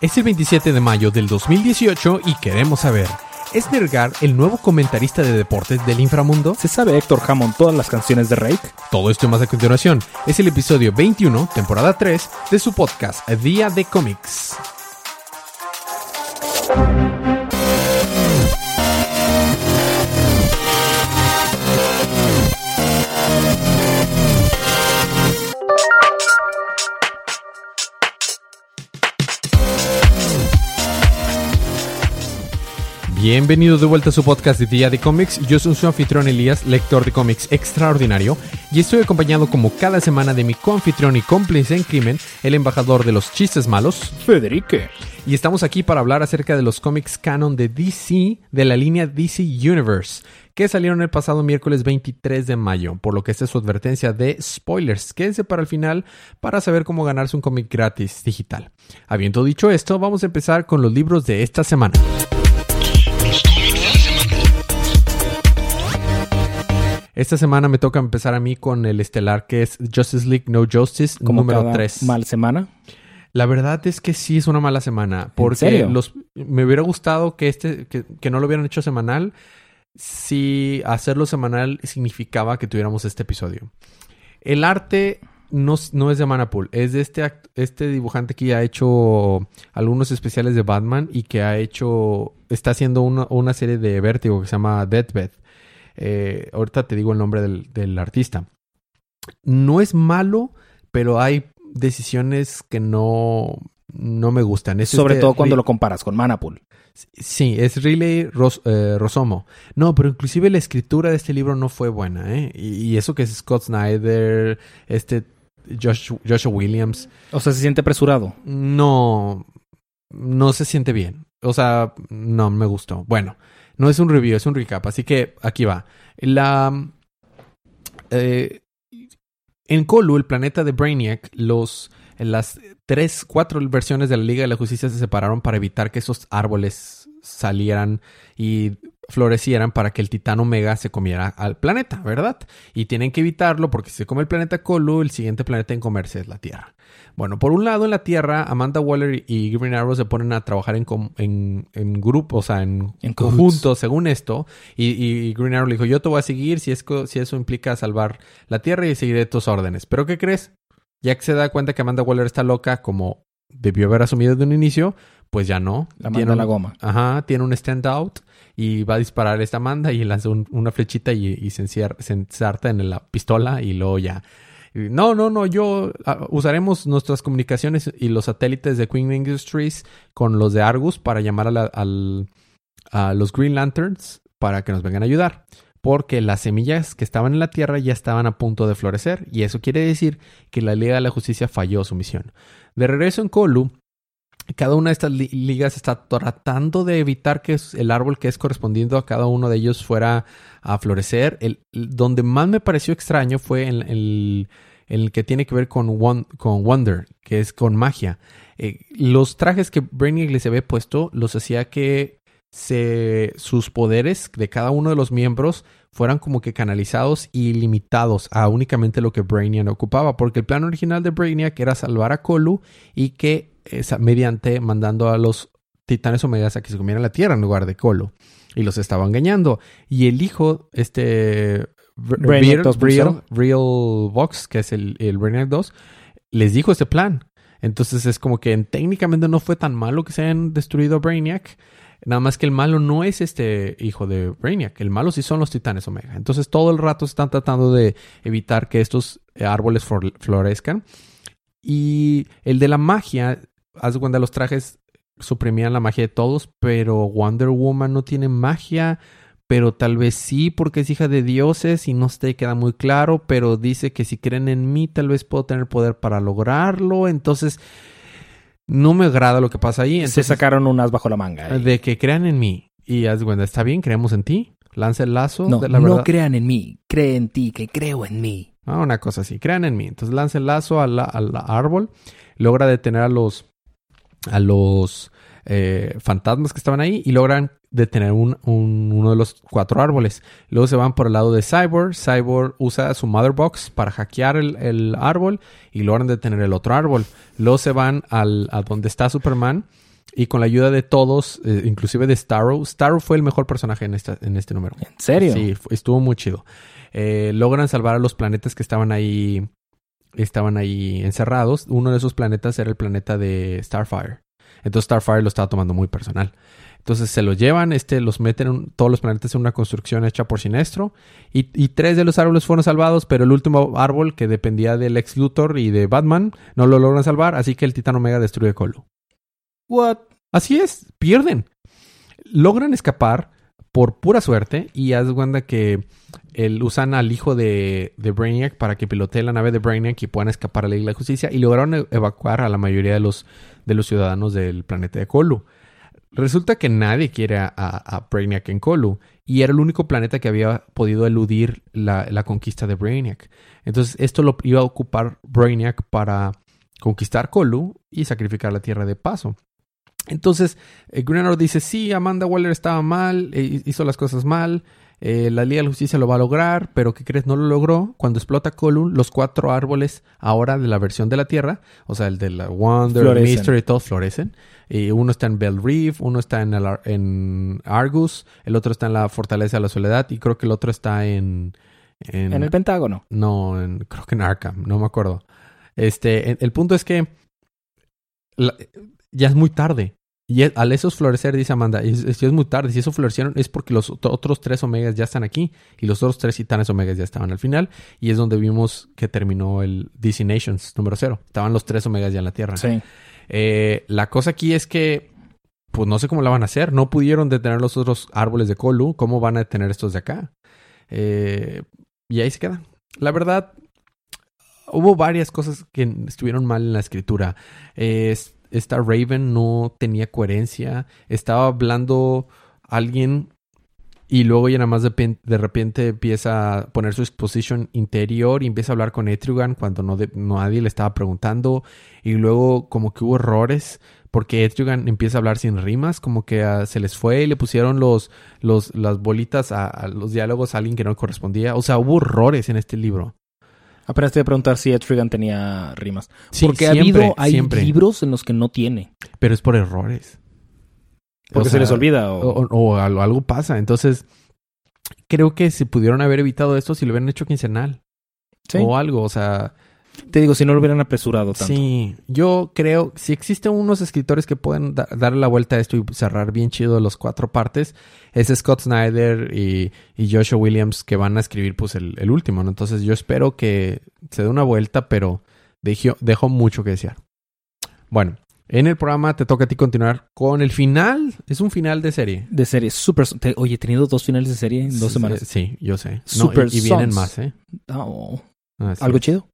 Es el 27 de mayo del 2018 y queremos saber, ¿es Nergar el nuevo comentarista de deportes del inframundo? ¿Se sabe Héctor Hammond todas las canciones de Rake? Todo esto y más a continuación. Es el episodio 21, temporada 3, de su podcast Día de Cómics. Bienvenidos de vuelta a su podcast de Día de Cómics. Yo soy su anfitrión Elías, lector de cómics extraordinario, y estoy acompañado como cada semana de mi coanfitrión y cómplice en crimen, el embajador de los chistes malos, Federique. y estamos aquí para hablar acerca de los cómics canon de DC, de la línea DC Universe, que salieron el pasado miércoles 23 de mayo, por lo que esta es su advertencia de spoilers. Quédense para el final para saber cómo ganarse un cómic gratis digital. Habiendo dicho esto, vamos a empezar con los libros de esta semana. Esta semana me toca empezar a mí con el estelar que es Justice League No Justice Como número cada 3. Mal semana. La verdad es que sí es una mala semana. Porque serio? los me hubiera gustado que este, que, que no lo hubieran hecho semanal. Si hacerlo semanal significaba que tuviéramos este episodio. El arte no, no es de Manapool, es de este, este dibujante que ya ha hecho algunos especiales de Batman y que ha hecho, está haciendo una, una serie de Vértigo que se llama Deathbed. Eh, ahorita te digo el nombre del, del artista. No es malo, pero hay decisiones que no, no me gustan. Sobre este todo cuando lo comparas con Manapool. Sí, es Riley Ros- eh, Rosomo. No, pero inclusive la escritura de este libro no fue buena, ¿eh? Y, y eso que es Scott Snyder, este Josh, Joshua Williams, O sea, se siente apresurado. no, no se siente bien. O sea, no me gustó. Bueno, no es un review, es un recap. Así que aquí va. Eh, en Colu, el planeta de Brainiac, los, las tres, cuatro versiones de la Liga de la Justicia se separaron para evitar que esos árboles salieran y florecieran para que el titán Omega se comiera al planeta, ¿verdad? Y tienen que evitarlo porque si se come el planeta Colu, el siguiente planeta en comerse es la Tierra. Bueno, por un lado en la Tierra, Amanda Waller y Green Arrow se ponen a trabajar en, en, en grupo, o sea, en, En conjunto, según esto. Y, y Green Arrow le dijo, yo te voy a seguir si, es, si eso implica salvar la Tierra y seguiré tus órdenes. Pero ¿qué crees? Ya que se da cuenta que Amanda Waller está loca, como debió haber asumido de un inicio, pues ya no. La Tiene manda a un- la goma. Ajá, tiene un standout y va a disparar esta Amanda y lanza un- una flechita y, se, ensarta en la pistola y luego ya. No, no, no, yo ah, usaremos nuestras comunicaciones y los satélites de Queen Industries con los de Argus para llamar a, la- al- a los Green Lanterns para que nos vengan a ayudar. Porque las semillas que estaban en la Tierra ya estaban a punto de florecer y eso quiere decir que la Liga de la Justicia falló su misión. De regreso en Colu, cada una de estas li- ligas está tratando de evitar que el árbol que es correspondiendo a cada uno de ellos fuera a florecer. El, donde más me pareció extraño fue en el, el que tiene que ver con, con Wonder, que es con magia. Eh, los trajes que Brainiac les había puesto los hacía que se, sus poderes de cada uno de los miembros fueran como que canalizados y limitados a únicamente lo que Brainiac ocupaba, porque el plan original de Brainiac era salvar a Colu y que esa- mediante mandando a los titanes omegas a que se comieran la tierra en lugar de Colo y los estaba engañando y el hijo este Real, 2.0. Real, Real Vox que es el, el Brainiac 2 les dijo este plan entonces es como que técnicamente no fue tan malo que se hayan destruido a Brainiac Nada más que el malo no es este hijo de Brainiac. El malo sí son los titanes Omega. Entonces todo el rato están tratando de evitar que estos árboles flor- florezcan. Y el de la magia, haz de cuenta, los trajes suprimían la magia de todos, pero Wonder Woman no tiene magia, pero tal vez sí porque es hija de dioses y no te queda muy claro, pero dice que si creen en mí tal vez puedo tener poder para lograrlo, entonces no me agrada lo que pasa ahí. Se sacaron un as bajo la manga. ahí. de que crean en mí y haz de cuenta, está bien, creemos en ti, lanza el lazo No, de la no crean en mí. Cree en ti, que creo en mí. Ah, una cosa así. Crean en mí. Entonces lanza el lazo al, al árbol. Logra detener a los. A los eh, fantasmas que estaban ahí. Y logran detener un, un- uno de los cuatro árboles. Luego se van por el lado de Cyborg. Cyborg usa su Mother Box para hackear el, el árbol. Y logran detener el otro árbol. Luego se van al, a donde está Superman. Y con la ayuda de todos, eh, inclusive de Starro, Starro fue el mejor personaje en, esta, en este número. ¿En serio? Sí, estuvo muy chido. Eh, logran salvar a los planetas que estaban ahí, estaban ahí encerrados. Uno de esos planetas era el planeta de Starfire. Entonces Starfire lo estaba tomando muy personal. Entonces se los llevan, este, los meten en- todos los planetas en una construcción hecha por Sinestro. Y, y tres de los árboles fueron salvados, pero el último árbol que dependía del ex Luthor y de Batman no lo logran salvar, así que el Titán Omega destruye Colu. What? Así es, pierden. Logran escapar por pura suerte y haz cuenta que el, usan al hijo de, de Brainiac para que pilotee la nave de Brainiac y puedan escapar a la Isla de Justicia y lograron e- evacuar a la mayoría de los, de los ciudadanos del planeta de Colu. Resulta que nadie quiere a, a- Brainiac en Colu y era el único planeta que había podido eludir la, la conquista de Brainiac. Entonces esto lo iba a ocupar Brainiac para conquistar Colu y sacrificar la Tierra de paso. Entonces, eh, Green Arrow dice, sí, Amanda Waller estaba mal, eh, hizo las cosas mal, eh, la Liga de la Justicia lo va a lograr, pero ¿qué crees? No lo logró. Cuando explota Column, los cuatro árboles ahora de la versión de la Tierra, o sea, el de la Wonder, Florecen. Mystery, todos florecen. Y uno está en Bell Reef, uno está en, el en Argus, el otro está en la Fortaleza de la Soledad y creo que el otro está en... en- En el Pentágono. no, en- creo que en Arkham, no me acuerdo. Este, el, el punto es que la- ya es muy tarde. Y al esos florecer, dice Amanda, es, es- ya es muy tarde. Si eso florecieron es porque los ot- otros tres omegas ya están aquí y los otros tres titanes omegas ya estaban al final. Y es donde vimos que terminó el DC Nations número cero. Estaban los tres omegas ya en la Tierra. Sí. Eh, la cosa aquí es que, pues no sé cómo la van a hacer. No pudieron detener los otros árboles de Colu. ¿Cómo van a detener estos de acá? Eh, y ahí se queda. La verdad, hubo varias cosas que estuvieron mal en la escritura. Eh, es- esta Raven no tenía coherencia. Estaba hablando alguien y luego ya nada más de, pen- de repente empieza a poner su exposition interior y empieza a hablar con Etrigan cuando no, de- nadie le estaba preguntando. Y luego como que hubo errores porque Etrigan empieza a hablar sin rimas, como que ah, se les fue y le pusieron los, los, las bolitas a, a los diálogos a alguien que no correspondía. O sea, hubo errores en este libro. Apenas te voy a preguntar si Etrigan tenía rimas. Sí, Porque ha habido, hay siempre. libros en los que no tiene. Pero es por errores. Porque O se les olvida. O... O, algo pasa. Entonces, creo que se pudieron haber evitado esto si lo hubieran hecho quincenal. Sí. O algo, o sea... Te digo, si no lo hubieran apresurado tanto. Sí, yo creo, si existen unos escritores que pueden da- darle la vuelta a esto y cerrar bien chido los cuatro partes, es Scott Snyder y, y Joshua Williams que van a escribir pues el, el último, ¿no? Entonces yo espero que se dé una vuelta, pero dejó, dejó mucho que desear. Bueno, en el programa te toca a ti continuar con el final. Es un final de serie. De serie. Super... te- Oye, he tenido dos finales de serie en dos semanas. Sí, yo sé. No, Super y, y vienen Sons. más, ¿eh? Oh, Así ¿Algo chido?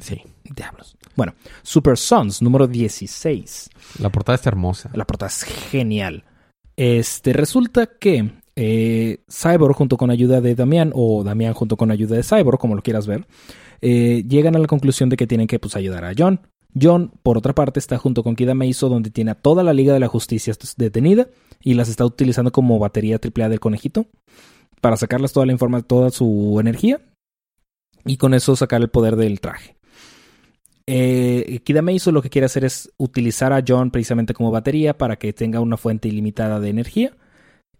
Sí. Diablos. Bueno, Super Sons, número 16. La portada está hermosa. La portada es genial. Este, resulta que eh, Cyborg junto con ayuda de Damián, o Damián junto con ayuda de Cyborg, como lo quieras ver, eh, llegan a la conclusión de que tienen que pues, ayudar a John. John, por otra parte, está junto con Kida Meiso, donde tiene a toda la Liga de la Justicia detenida y las está utilizando como batería AAA del conejito para sacarlas toda la información, toda su energía y con eso sacar el poder del traje. Eh, Kida Meiso lo que quiere hacer es utilizar a John precisamente como batería para que tenga una fuente ilimitada de energía.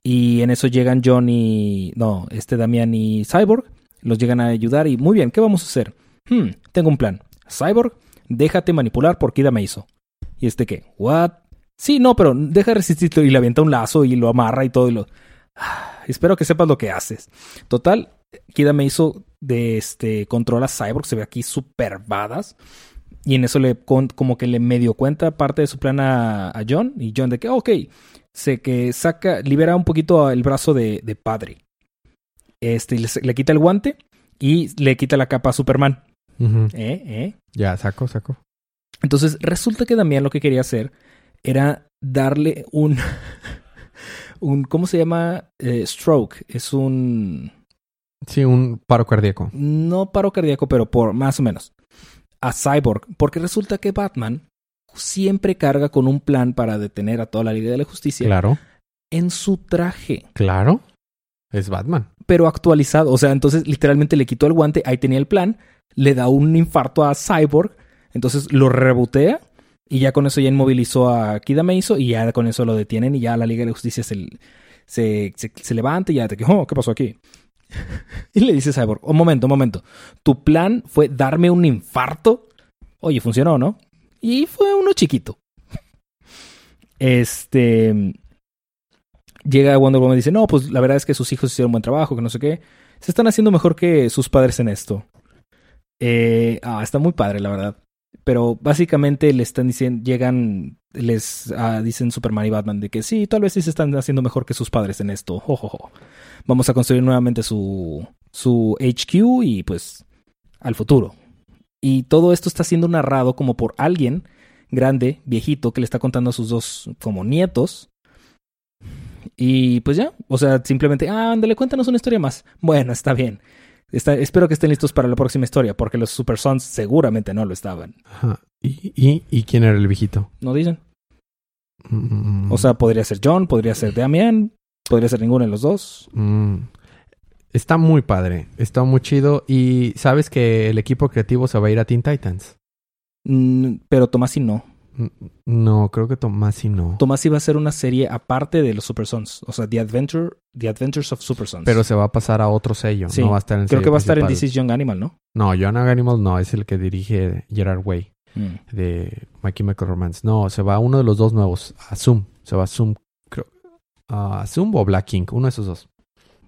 Y en eso llegan John y. No, este Damián y Cyborg. Los llegan a ayudar y muy bien, ¿qué vamos a hacer? Hmm, tengo un plan. Cyborg, déjate manipular por Kida Meiso. ¿Y este qué? ¿What? Sí, no, pero deja de resistirlo y le avienta un lazo y lo amarra y todo y lo. Ah, espero que sepas lo que haces. Total, Kida Meiso de este controla a Cyborg, se ve aquí super badass. Y en eso le como que le medio cuenta parte de su plan a, a John. Y John de que, ok, se que saca, libera un poquito el brazo de, de padre. Este, le, le quita el guante y le quita la capa a Superman. ¿Eh? ¿Eh? Ya, saco, saco. Entonces resulta que Damián lo que quería hacer era darle un, un ¿cómo se llama? Eh, stroke. Es un, Sí, un paro cardíaco. no paro cardíaco, pero por más o menos, a Cyborg, porque resulta que Batman siempre carga con un plan para detener a toda la Liga de la Justicia Claro, en su traje, claro. Es Batman. pero actualizado. O sea, entonces literalmente le quitó el guante, ahí tenía el plan, le da un infarto a Cyborg, entonces lo rebotea Y ya con eso ya inmovilizó a Kida Meiso y ya con eso lo detienen y ya la Liga de Justicia se, se, se, se levanta y ya te oh, ¿qué pasó aquí? Y le dice Cyborg, un momento, un momento, tu plan fue darme un infarto. Oye, funcionó, ¿no? Y fue uno chiquito. Este llega Wonder Woman y dice, no, pues la verdad es que sus hijos hicieron buen trabajo, que no sé qué. Se están haciendo mejor que sus padres en esto. Eh, ah, está muy padre, la verdad. Pero básicamente le están diciendo, llegan, les ah, dicen Superman y Batman de que sí, tal vez sí se están haciendo mejor que sus padres en esto. Vamos a construir nuevamente su, su HQ y pues al futuro. Y todo esto está siendo narrado como por alguien grande, viejito, que le está contando a sus dos como nietos y pues ya, o sea, simplemente, ah, ándale, cuéntanos una historia más. Bueno, está bien. Está, espero que estén listos para la próxima historia, porque los Super Sons seguramente no lo estaban. Ajá. ¿Y, y, y quién era el viejito? No dicen. Mm, O sea, podría ser John, podría ser Damian, podría ser ninguno de los dos. mm. Está muy padre, está muy chido. Y sabes que el equipo creativo se va a ir a Teen Titans. Mm, pero Tomasi no. No, creo que Tomasi no. Tomasi va a ser una serie aparte de los Super Sons. O sea, The Adventure, The Adventures of Super Sons. Pero se va a pasar a otro sello. Sí, No va a estar en el Creo sello que va a estar en. This is Young Animal, ¿no? No, John Animal no, es el que dirige Gerard Way Mm. de My Chemical Romance. No, se va a uno de los dos nuevos, a Zoom. Se va a Zoom, creo. A Zoom o Black King, uno de esos dos.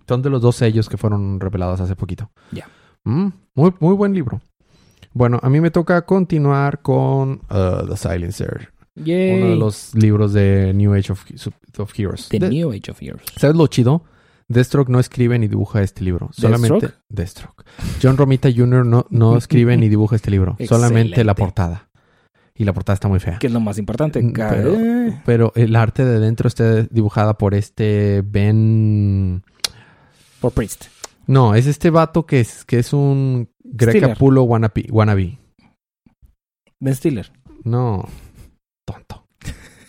Son de los dos sellos que fueron revelados hace poquito. Ya. Mm, muy, muy buen libro. Bueno, a mí me toca continuar con uh, The Silencer. Yay. Uno de los libros de New Age of, of Heroes. The De- New Age of Heroes. ¿Sabes lo chido? Deathstroke no escribe ni dibuja este libro. Solamente Deathstroke. John Romita Jr. no, no escribe ni dibuja este libro. Solamente la portada. Y la portada está muy fea. Que es lo más importante. Mm, pero- Pero el arte de dentro está dibujada por este Ben... por Priest. No, es este vato que es, que es un Grecapulo wannabe, wannabe. Ben Stiller. No, tonto.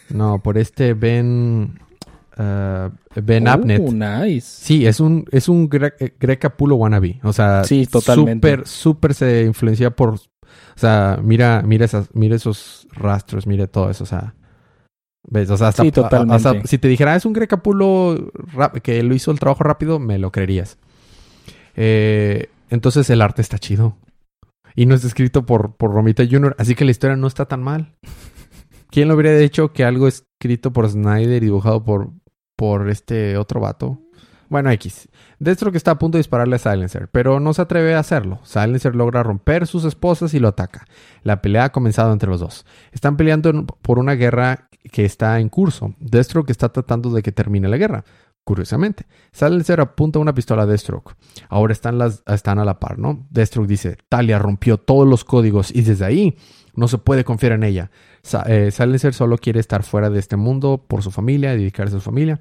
No, por este Ben... uh, ben Abnett. Oh, nice. Sí, es un, es un wannabe. O sea, Sí, totalmente. Súper, súper se influencia por. O sea, mira, mira esas, mira esos rastros, mire todo eso. O sea. ¿Ves? O sea, hasta, Sí, totalmente. hasta si te dijera, "Ah, es un Grecapulo que lo hizo el trabajo rápido, me lo creerías. Eh, entonces el arte está chido. Y no es escrito por, por Romita Jr., así que la historia no está tan mal. ¿Quién lo habría dicho que algo escrito por Snyder y dibujado por, por este otro vato? Bueno, X. Destro que está a punto de dispararle a Silencer, pero no se atreve a hacerlo. Silencer logra romper sus esposas y lo ataca. La pelea ha comenzado entre los dos. Están peleando por una guerra que está en curso. Deathstroke está tratando de que termine la guerra. Curiosamente, Silencer apunta una pistola a Deathstroke. Ahora están, las, están a la par, ¿no? Deathstroke dice, Talia rompió todos los códigos y desde ahí no se puede confiar en ella. Sa- eh, solo quiere estar fuera de este mundo por su familia, dedicarse a su familia.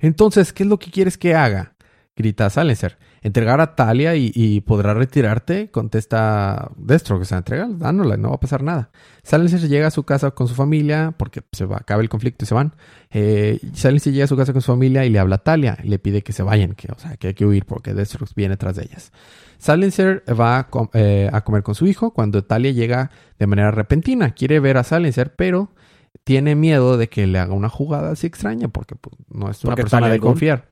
Entonces, ¿qué es lo que quieres que haga? Grita Silencer. ¿Entregar a Talia y, y podrá retirarte? Contesta Deathstroke. O sea, entrega, dándole, no va a pasar nada. Silencer llega a su casa con su familia porque se va, acaba el conflicto y se van. Eh, Silencer llega a su casa con su familia y le habla a Talia y le pide que se vayan, que, o sea, que hay que huir porque Deathstroke viene tras de ellas. Silencer va a, com- eh, a comer con su hijo cuando Talia llega de manera repentina. Quiere ver a Silencer, pero tiene miedo de que le haga una jugada así extraña porque pues, no es una Porque persona de confiar.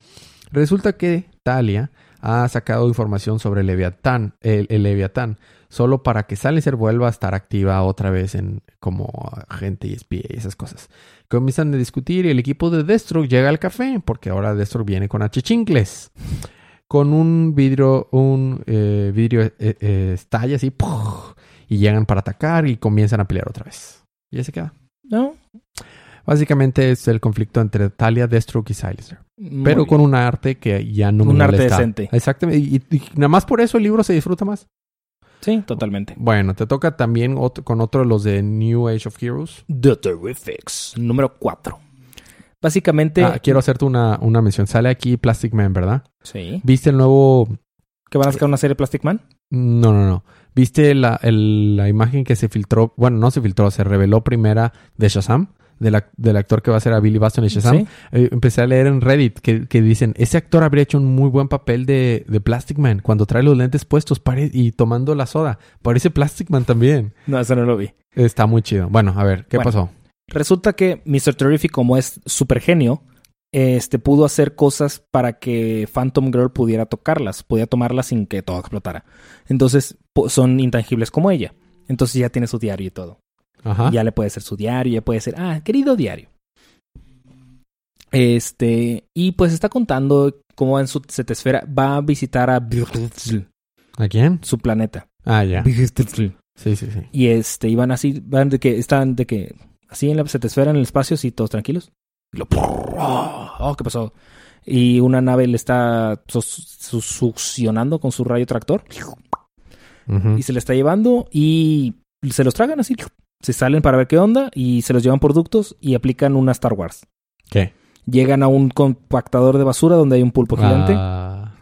Resulta que Talia ha sacado información sobre el Leviatán, el, el Leviatán, solo para que Silencer vuelva a estar activa otra vez en como agente y espía y esas cosas. Comienzan a discutir y el equipo de Deathstroke llega al café porque ahora Deathstroke viene con achichincles. Con un vidrio, un eh, vidrio eh, eh, estalla así y llegan para atacar y comienzan a pelear otra vez. Y ahí se queda. ¿No? Básicamente es el conflicto entre Talia, Deathstroke y Silencer. Muy Pero bien. con un arte que ya no me Un arte decente. Exactamente. Y, y nada más por eso el libro se disfruta más. Sí, totalmente. Bueno, te toca también otro- con otro de los de New Age of Heroes. The Terrifics, número 4. Básicamente. Ah, quiero hacerte una, una mención. Sale aquí Plastic Man, ¿verdad? Sí. ¿Viste el nuevo...? ¿Que van a sacar una serie Plastic Man? No, no, no. ¿Viste la, el- la imagen que se filtró? Bueno, no se filtró, se reveló primera de Shazam. Del, ac- del actor que va a ser a Billy Baston y Shazam, Sí. eh, empecé a leer en Reddit que, que dicen, ese actor habría hecho un muy buen papel de, de Plastic Man cuando trae los lentes puestos y tomando la soda. Parece Plastic Man también. No, eso no lo vi. Está muy chido. Bueno, a ver, ¿qué Bueno. pasó? Resulta que Mr. Terrific, como es super genio, este, pudo hacer cosas para que Phantom Girl pudiera tocarlas, podía tomarlas sin que todo explotara. Entonces, son intangibles como ella. Entonces ya tiene su diario y todo. Ajá. Ya le puede ser su diario, ya puede ser, ah, querido diario. Este, y pues está contando cómo en su setesfera va a visitar a ¿A quién? su planeta. Ah, ya. Sí, sí, sí. Y este, iban así, van de que, están de que, así en la setesfera, en el espacio, así todos tranquilos. Y lo, oh, ¿qué pasó? Y una nave le está su- su- succionando con su rayo tractor y se le está llevando y se los tragan así. Se salen para ver qué onda y se los llevan por ductos y aplican una Star Wars. ¿Qué? Llegan a un compactador de basura donde hay un pulpo gigante. Ah.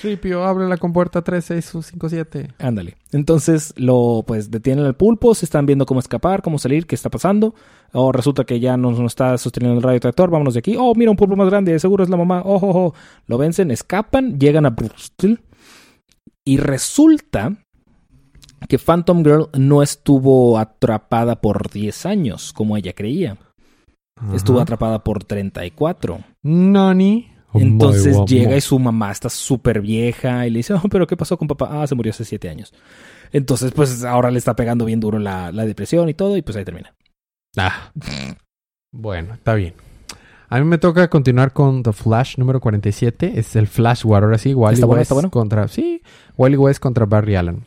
Tripio, abre la compuerta 36557. Ándale. Entonces lo pues detienen al pulpo, se están viendo cómo escapar, cómo salir, qué está pasando. O resulta que ya no, no está sosteniendo el radio tractor, vámonos de aquí. Oh, mira un pulpo más grande, seguro es la mamá. Oh, oh, oh. Lo vencen, escapan, llegan a Bristol. Y resulta que Phantom Girl no estuvo atrapada por 10 años, como ella creía. Estuvo atrapada por 34. Nani. Entonces llega y su mamá está súper vieja y le dice, oh, pero ¿qué pasó con papá? Ah, se murió hace siete años. Entonces, pues ahora le está pegando bien duro la, la depresión y todo y pues ahí termina. Ah. Bueno, está bien. A mí me toca continuar con The Flash número 47. Es el Flash War. Ahora sí, Wally ¿Está bueno, está bueno? contra... Sí, Wally West contra Barry Allen.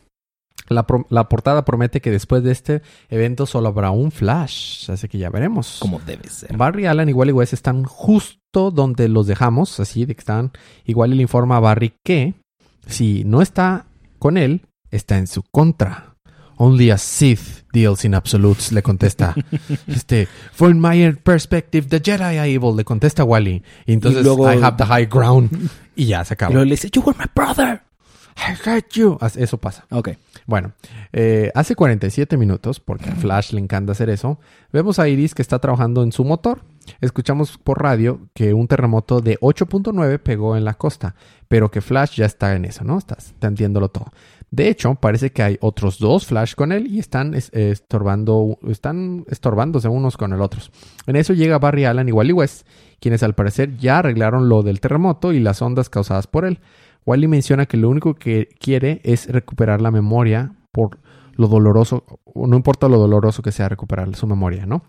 La, pro- la portada promete que después de este evento solo habrá un Flash. Así que ya veremos. Como debe ser. Barry Allen y Wally West están justo donde los dejamos, así de que están. Igual le informa a Barry que si no está con él, está en su contra. Only a Sith deals in absolutes, le contesta. este, from my perspective, the Jedi are evil, le contesta Wally. Y entonces, Y luego- I have the high ground. Y ya se acaba. luego le dice, you were my brother. I got you. As- Eso pasa. Ok. Bueno, eh, hace 47 minutos, porque a Flash le encanta hacer eso, vemos a Iris que está trabajando en su motor. Escuchamos por radio que un terremoto de 8.9 pegó en la costa, pero que Flash ya está en eso, ¿no? Está entendiéndolo todo. De hecho, parece que hay otros dos Flash con él y están es- estorbando, están estorbándose unos con el otros. En eso llega Barry Allen y Wally West, quienes al parecer ya arreglaron lo del terremoto y las ondas causadas por él. Wally menciona que lo único que quiere es recuperar la memoria por lo doloroso, o no importa lo doloroso que sea recuperar su memoria, ¿no?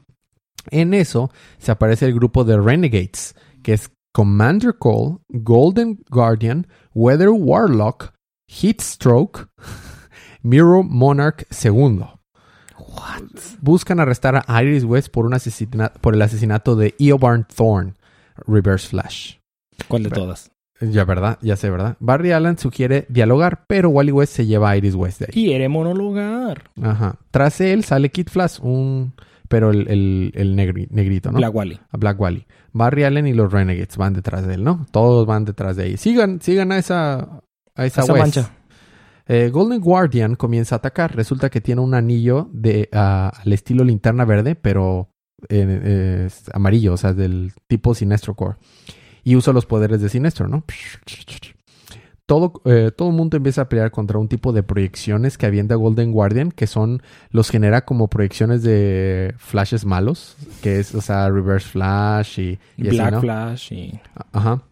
En eso se aparece el grupo de Renegades, que es Commander Cole, Golden Guardian, Weather Warlock, Heatstroke, Mirror Monarch II. Buscan arrestar a Iris West por, un asesina- por el asesinato de Eobard Thorne, Reverse Flash. ¿Cuál de todas? Ya, ¿verdad? Ya sé, ¿verdad? Barry Allen sugiere dialogar, pero Wally West se lleva a Iris West de ahí. Quiere monologar. Ajá. Tras él sale Kid Flash, un... Pero el, el, el negri- negrito, ¿no? Black Wally. A Black Wally. Barry Allen y los Renegades van detrás de él, ¿no? Todos van detrás de ahí. Sigan, sigan a esa... A esa, Esa West. mancha. Eh, Golden Guardian comienza a atacar. Resulta que tiene un anillo de ah, al estilo linterna verde, pero eh, eh, amarillo, o sea, del tipo Sinestro Core. Y usa los poderes de Sinestro, ¿no? Todo, eh, todo el mundo empieza a pelear contra un tipo de proyecciones que avienta Golden Guardian, que son, los genera como proyecciones de flashes malos, que es, o sea, Reverse Flash y, y así, Black ¿no? Flash y... Ajá.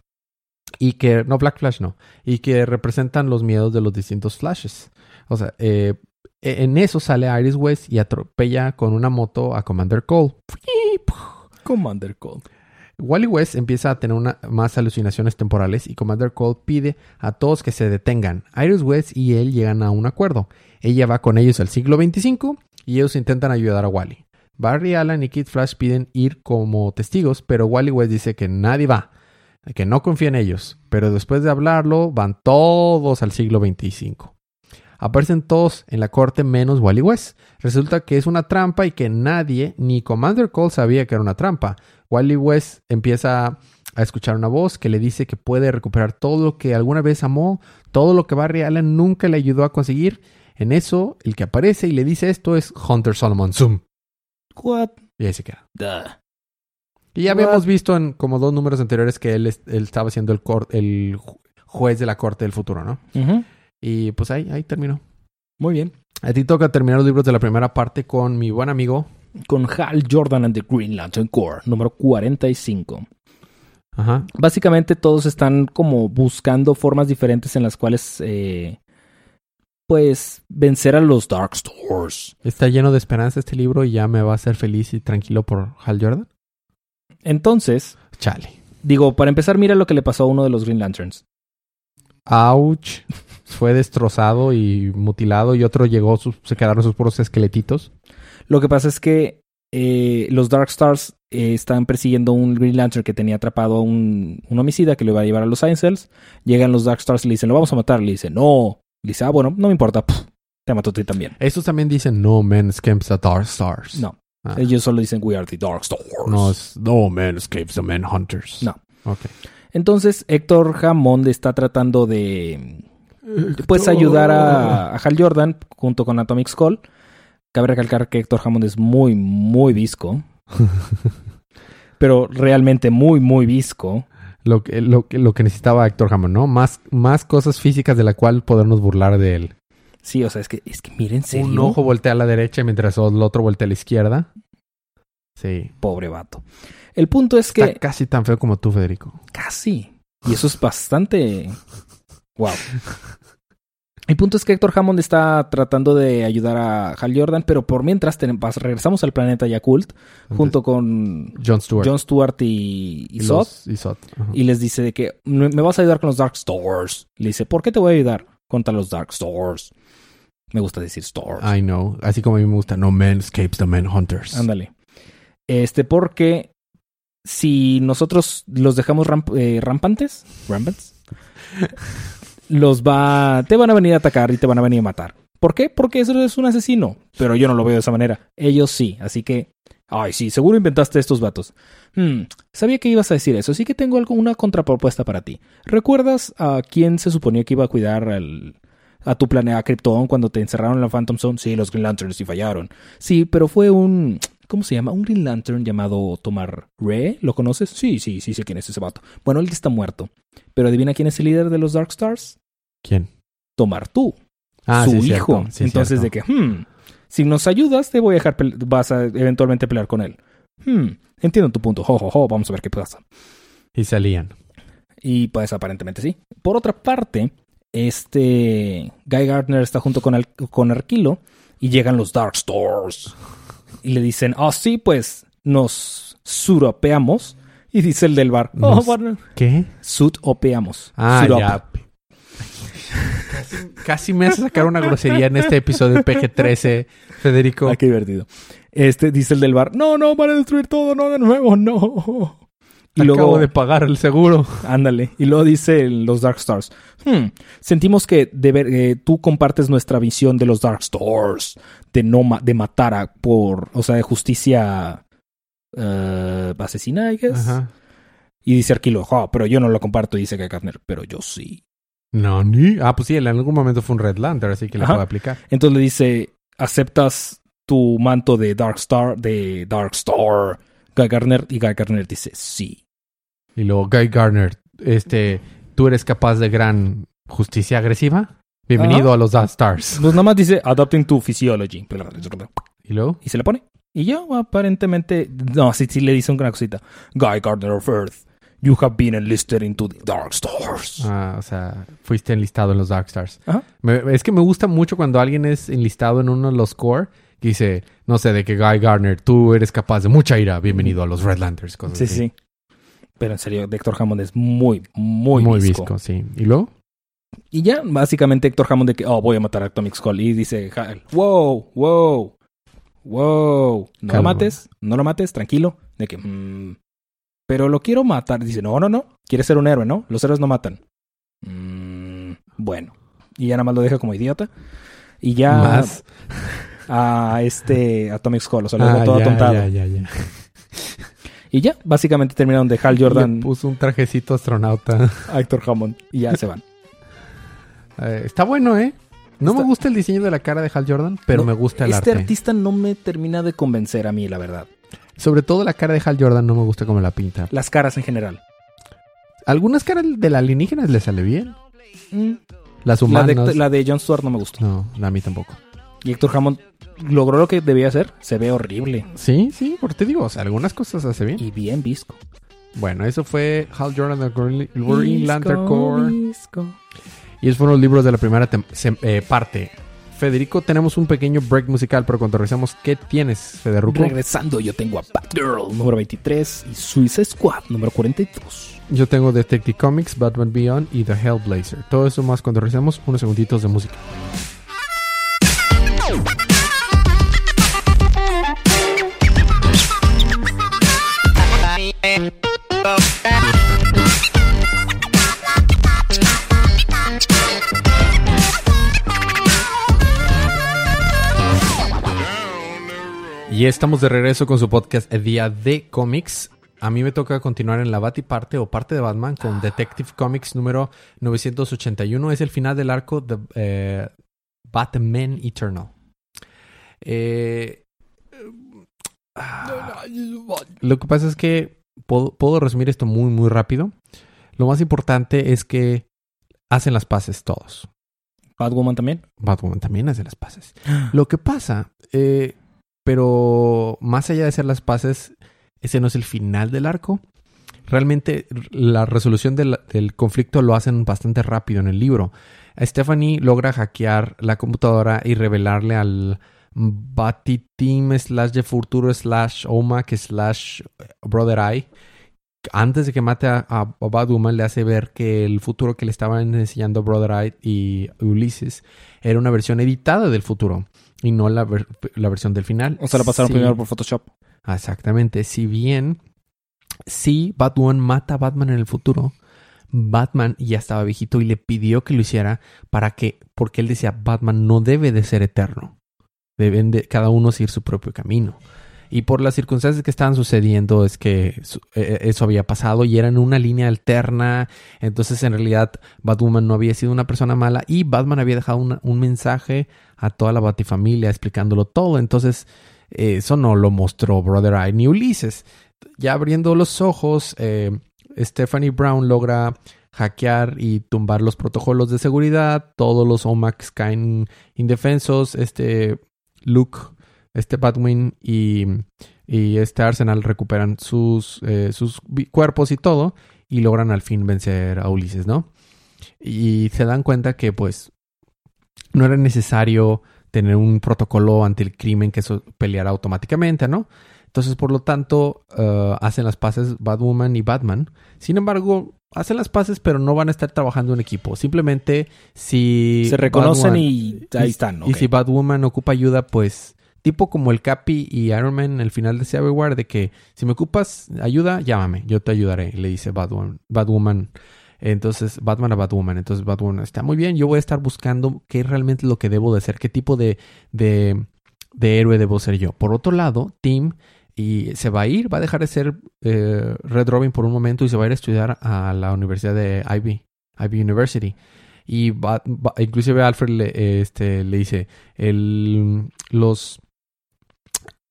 Y que, no, Black Flash no. Y que representan los miedos de los distintos flashes. O sea, eh, en eso sale Iris West y atropella con una moto a Commander Cole. Commander Cold. Wally West empieza a tener más alucinaciones temporales y Commander Cole pide a todos que se detengan. Iris West y él llegan a un acuerdo. Ella va con ellos al siglo 25 y ellos intentan ayudar a Wally. Barry Allen y Kid Flash piden ir como testigos, pero Wally West dice que nadie va, que no confía en ellos. Pero después de hablarlo, van todos al siglo 25. Aparecen todos en la corte menos Wally West. Resulta que es una trampa y que nadie, ni Commander Cole sabía que era una trampa. Wally West empieza a escuchar una voz que le dice que puede recuperar todo lo que alguna vez amó, todo lo que Barry Allen nunca le ayudó a conseguir. En eso, el que aparece y le dice esto es Hunter Solomon Zoom. What? Y ahí se queda. Duh. Y ya What? habíamos visto en como dos números anteriores que él, es- él estaba siendo el, juez de la corte del futuro, ¿no? Y pues ahí, ahí terminó. Muy bien. A ti toca terminar los libros de la primera parte con mi buen amigo. Con Hal Jordan and the Green Lantern Corps, número 45. Ajá. Básicamente todos están como buscando formas diferentes en las cuales, eh, pues, vencer a los Darkstars. Está lleno de esperanza este libro y ya me va a hacer feliz y tranquilo por Hal Jordan. Entonces, Chale. digo, para empezar, mira lo que le pasó a uno de los Green Lanterns. Ouch. Fue destrozado y mutilado y otro llegó, sus- se quedaron sus puros esqueletitos. Lo que pasa es que eh, los Darkstars eh, están persiguiendo un Green Lantern que tenía atrapado a un, un homicida que lo iba a llevar a los Science Cells. Llegan los Darkstars y le dicen, lo vamos a matar. Le dice, no. Le dice, ah, bueno, no me importa. Pff, te mato a ti también. Estos también dicen no man escapes the Dark Stars. No. Ah. Ellos solo dicen, we are the Darkstars. No, es no man escapes the man hunters. No. Ok. Entonces Héctor Hammond está tratando de pues ayudar a, a Hal Jordan junto con Atomic Skull. Cabe recalcar que Héctor Hammond es muy, muy visco. pero realmente muy, muy visco. Lo que, lo, que- lo que necesitaba Héctor Hammond, ¿no? Más, más cosas físicas de la cual podernos burlar de él. Sí, o sea, es que, es que miren, serio. Un ojo voltea a la derecha mientras el otro voltea a la izquierda. Sí. Pobre vato. El punto es que Está casi tan feo como tú, Federico. Casi. Y eso es bastante. Wow. El punto es que Héctor Hammond está tratando de ayudar a Hal Jordan, pero por mientras regresamos al planeta Yakult junto con John Stewart. John Stewart y, y Y los- les dice de que me me vas a ayudar con los Dark Stars. Le dice, ¿por qué te voy a ayudar contra los Dark Stars? Me gusta decir Stars. I know. Así como a mí me gusta. No man escapes the man hunters. Ándale. Este, porque si nosotros los dejamos ramp- eh, rampantes, rampants, los va, te van a venir a atacar y te van a venir a matar. ¿Por qué? Porque eso es un asesino. Pero yo no lo veo de esa manera. Ellos sí. Así que, ay, sí, seguro inventaste estos vatos. Hmm, sabía que ibas a decir eso, así que tengo algo, una contrapropuesta para ti. ¿Recuerdas a quién se suponía que iba a cuidar al, a tu planeta Krypton cuando te encerraron en la Phantom Zone? Sí, los Green Lanterns y fallaron. Sí, pero fue un. ¿Cómo se llama? Un Green Lantern llamado Tomar Re. ¿Lo conoces? Sí, sí, sí sé quién es ese vato. Bueno, él está muerto. Pero adivina quién es el líder de los Dark Stars? ¿Quién? Tomar tú, Ah, su sí, hijo. Sí, Entonces, cierto. de que, hmm, si nos ayudas, te voy a dejar, vas a eventualmente pelear con él. Hmm, entiendo tu punto. Jo, jo, jo, vamos a ver qué pasa. Y salían. Y pues aparentemente sí. Por otra parte, este Guy Gardner está junto con, Al- con Arquilo y llegan los Dark Stars. Y le dicen, ah, sí, pues nos suropeamos. Y dice el del bar, oh, Nos- bueno, ¿Qué? sudopeamos. Ah, Surop. ya. Casi, casi me hace sacar una grosería en este episodio de PG-13, Federico. Ah, qué divertido. Este dice el del bar, no, no, van a destruir todo, no, de nuevo, no. Y Acabo luego, de pagar el seguro. ándale, y luego dice los Dark Stars, "Hmm, sentimos que de ver- eh, tú compartes nuestra visión de los Dark Stars, de no ma- de matar a, por, o sea, de justicia eh, asesina, I guess. Ajá. Y dice Arquilo, "Ja, pero yo no lo comparto, dice que Gardner, pero yo sí. No, ni. Ah, pues sí, en algún momento fue un Red Lantern, así que le Ajá. puedo aplicar. Entonces le dice, ¿aceptas tu manto de Dark Star, de Dark Star? Guy Gardner, y Guy Gardner dice, sí. Y luego, Guy Garner, este, tú eres capaz de gran justicia agresiva. Bienvenido a los Dark Stars. Pues nada más dice, adopting to physiology. Y luego, Y se le pone. Y ya, aparentemente, no, sí, sí le dice una cosita. Guy Gardner of Earth, you have been enlisted into the Dark Stars. ah, o sea, fuiste enlistado en los Dark Stars. Ajá. Me- es que me gusta mucho cuando alguien es enlistado en uno de los core que dice, no sé, de que Guy Garner, tú eres capaz de mucha ira, bienvenido a los Red Lanterns. Cosas Sí, así. sí. Pero en serio, Héctor Hammond es muy, muy, Muy visco. visco, sí. ¿Y luego? Y ya, básicamente Héctor Hammond de que, oh, voy a matar a Atomic Skull. Y dice, Hal, wow, wow, wow. No lo mates, no lo mates, tranquilo. De que, "Mm, pero lo quiero matar. Dice, no, no, no. Quieres ser un héroe, ¿no? Los héroes no matan. "Mm, bueno. Y ya nada más lo deja como idiota. Y ya Más. a este Atomic Skull, o sea, lo Ah, deja todo ya, atontado. ya, ya, ya. Y ya, básicamente terminaron de Hal Le Jordan puso un trajecito astronauta. a Héctor Hammond. Y ya se van. Eh, está bueno, ¿eh? No Está- me gusta el diseño de la cara de Hal Jordan, pero No, me gusta el este arte. artista no me termina de convencer a mí, la verdad. Sobre todo la cara de Hal Jordan no me gusta como la pinta. Las caras en general. Algunas caras de la alienígenas le sale bien. Mm. Las La humanas. de, la de John Stewart no me gustó. No, a mí tampoco. Y Héctor Hammond logró lo que debía hacer. Se ve horrible. Sí, sí, porque te digo, o sea, algunas cosas hace bien. Y bien visco. Bueno, eso fue Hal Jordan de Green, Lantern Corps. visco. Y esos fueron los libros de la primera eh, parte. Federico, tenemos un pequeño break musical, pero cuando regresamos, ¿qué tienes, Federico? Regresando, yo tengo a Batgirl número 23 y Suicide Squad número 42. Yo tengo Detective Comics, Batman Beyond y The Hellblazer. Todo eso más cuando regresemos, unos segunditos de música. Y estamos de regreso con su podcast Día de Cómics. A mí me toca continuar en la Batiparte o parte de Batman con Detective Comics número 981. Es el final del arco de eh, Batman Eternal. Eh, ah, lo que pasa es que puedo, puedo resumir esto muy, muy rápido. Lo más importante es que hacen las paces todos. Batwoman también. Batwoman también hace las paces. Lo que pasa, eh, pero más allá de hacer las paces, ese no es el final del arco. Realmente la resolución del, conflicto lo hacen bastante rápido en el libro. Stephanie logra hackear la computadora y revelarle al Batiteam slash de futuro slash OMAC slash Brother Eye antes de que mate a, a le hace ver que el futuro que le estaban enseñando Brother Eye y Ulysses era una versión editada del futuro y no la, ver- la versión del final. O sea, la pasaron Sí, primero por Photoshop. Exactamente. Si bien, si Batwoman mata a Batman en el futuro, Batman ya estaba viejito y le pidió que lo hiciera para que, porque él decía, Batman no debe de ser eterno. Deben de cada uno seguir su propio camino. Y por las circunstancias que estaban sucediendo es que su- eh, eso había pasado y era en una línea alterna. Entonces en realidad Batwoman no había sido una persona mala y Batman había dejado un mensaje a toda la Batifamilia explicándolo todo. Entonces eh, eso no lo mostró Brother Eye ni Ulises. Ya abriendo los ojos, eh, Stephanie Brown logra hackear y tumbar los protocolos de seguridad. Todos los OMACs caen indefensos. Este Luke, este Batwing y, y este Arsenal recuperan sus, eh, sus cuerpos y todo. Y logran al fin vencer a Ulises, ¿no? Y se dan cuenta que pues no era necesario tener un protocolo ante el crimen que eso peleara automáticamente, ¿no? Entonces, por lo tanto, eh, hacen las paces Batwoman y Batman. Sin embargo, hacen las paces, pero no van a estar trabajando en equipo. Simplemente si... Se reconocen Batwoman- y ahí están. y si Batwoman ocupa ayuda, pues tipo como el Capi y Iron Man el final de Civil War, de que si me ocupas ayuda, llámame, yo te ayudaré, le dice Batwoman. Batwoman. Entonces, Batman a Batwoman. Entonces, Batwoman está muy bien. Yo voy a estar buscando qué realmente es lo que debo de ser, qué tipo de, de, de héroe debo ser yo. Por otro lado, Tim y se va a ir, va a dejar de ser eh, Red Robin por un momento y se va a ir a estudiar a la Universidad de Ivy, Ivy University. Y va, va- inclusive Alfred le, este, le dice, el, los,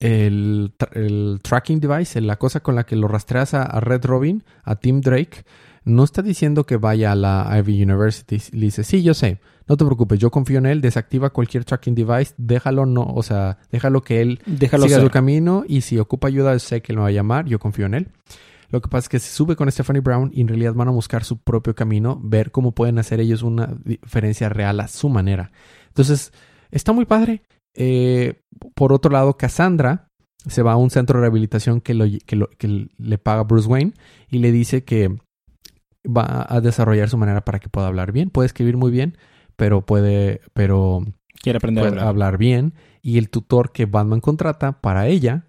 el, tra- el tracking device, la cosa con la que lo rastreas a, a Red Robin, a Tim Drake, no está diciendo que vaya a la Ivy University. Le dice, sí, yo sé, no te preocupes, yo confío en él, desactiva cualquier tracking device, déjalo no, o sea, déjalo que él Déjalo siga ser. su camino y si ocupa ayuda sé que lo va a llamar, yo confío en él. Lo que pasa es que se sube con Stephanie Brown y en realidad van a buscar su propio camino, ver cómo pueden hacer ellos una diferencia real a su manera. Entonces, está muy padre. Eh, por otro lado, Cassandra se va a un centro de rehabilitación que, lo- que lo- que le paga Bruce Wayne y le dice que va a desarrollar su manera para que pueda hablar bien. Puede escribir muy bien, pero puede, pero Quiere aprender a puede hablar. hablar bien. Y el tutor que Batman contrata para ella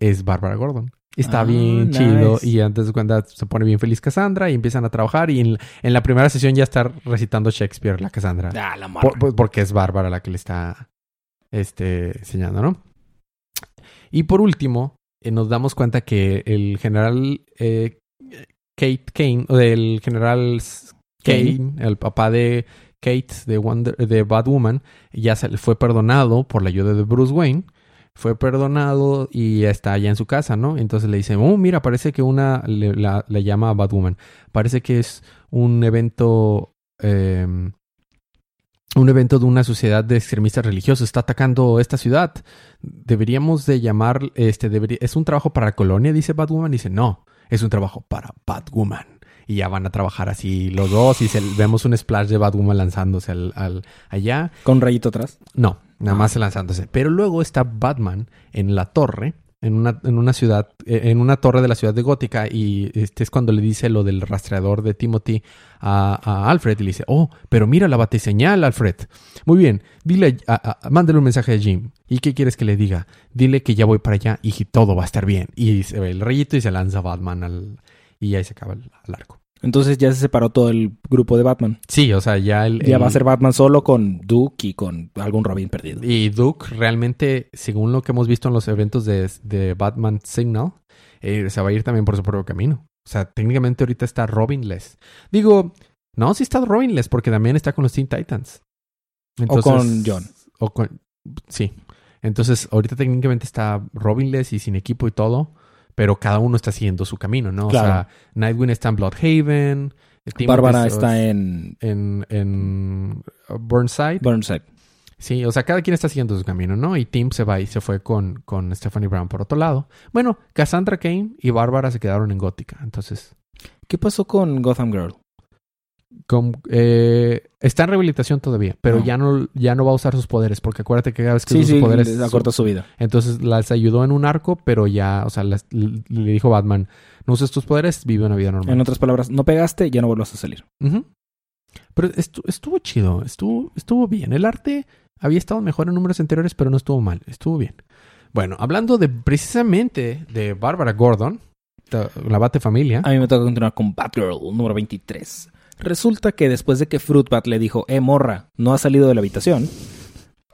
es Bárbara Gordon. Está Ah, bien nice. chido. Y antes de cuenta se pone bien feliz Cassandra y empiezan a trabajar. Y en, en la primera sesión ya está recitando Shakespeare, la Cassandra. Ah, la. Por- por- porque es Bárbara la que le está este, enseñando, ¿no? Y por último, eh, nos damos cuenta que el general eh, Kate Kane, o del general Kane. Kane, el papá de Kate de, Wonder, de Batwoman, ya se le fue perdonado por la ayuda de Bruce Wayne. fue perdonado y está allá en su casa, ¿no? Entonces le dice, oh, mira, parece que una le, la- le llama a Batwoman. Parece que es un evento, eh, un evento de una sociedad de extremistas religiosos. Está atacando esta ciudad. Deberíamos de llamar, este, debería, es un trabajo para la colonia, dice Batwoman. Dice, no, es un trabajo para Batwoman. Y ya van a trabajar así los dos y se- vemos un splash de Batwoman lanzándose al, al- allá. Con rayito atrás. No, nada Ah. más lanzándose. Pero luego está Batman en la torre, en una, en una ciudad, eh, en una torre de la ciudad de Gótica, y este es cuando le dice lo del rastreador de Timothy a, a Alfred, y le dice, oh, pero mira la batiseñal, Alfred. Muy bien, dile, a- mándale un mensaje a Jim. ¿Y qué quieres que le diga? Dile que ya voy para allá y todo va a estar bien. Y se ve el rayito y se lanza Batman al... Y ahí se acaba el, el arco. Entonces ya se separó todo el grupo de Batman. Sí, o sea, ya el... Ya el- va a ser Batman solo con Duke y con algún Robin perdido. Y Duke realmente, según lo que hemos visto en los eventos de, de Batman Signal, eh, se va a ir también por su propio camino. O sea, técnicamente ahorita está Robinless. Digo, no, sí está Robinless porque también está con los Teen Titans. O con John. O con... Sí. Entonces, ahorita técnicamente está Robinless y sin equipo y todo, pero cada uno está siguiendo su camino, ¿no? Claro. O sea, Nightwing está en Bloodhaven. Bárbara es- está en en, en uh, Burnside. Burnside. Sí, o sea, cada quien está siguiendo su camino, ¿no? Y Tim se va y se fue con, con Stephanie Brown por otro lado. Bueno, Cassandra Kane y Bárbara se quedaron en Gótica. Entonces, ¿Qué pasó con Gotham Girl? Con- eh, está en rehabilitación todavía, pero No. ya no ya no va a usar sus poderes, porque acuérdate que cada vez que Sí, usa sí, sus poderes... les acorta su vida. Entonces las ayudó en un arco, pero ya, o sea, le dijo Batman, no uses tus poderes, vive una vida normal. En otras palabras, no pegaste, ya no vuelvas a salir. Pero estu- estuvo chido, estuvo, estuvo bien. El arte había estado mejor en números anteriores, pero no estuvo mal, estuvo bien. Bueno, hablando de precisamente de Bárbara Gordon, la bate familia. A mí me toca continuar con Batgirl, número 23. Resulta que después de que Fruitbat le dijo, eh, morra, no has salido de la habitación,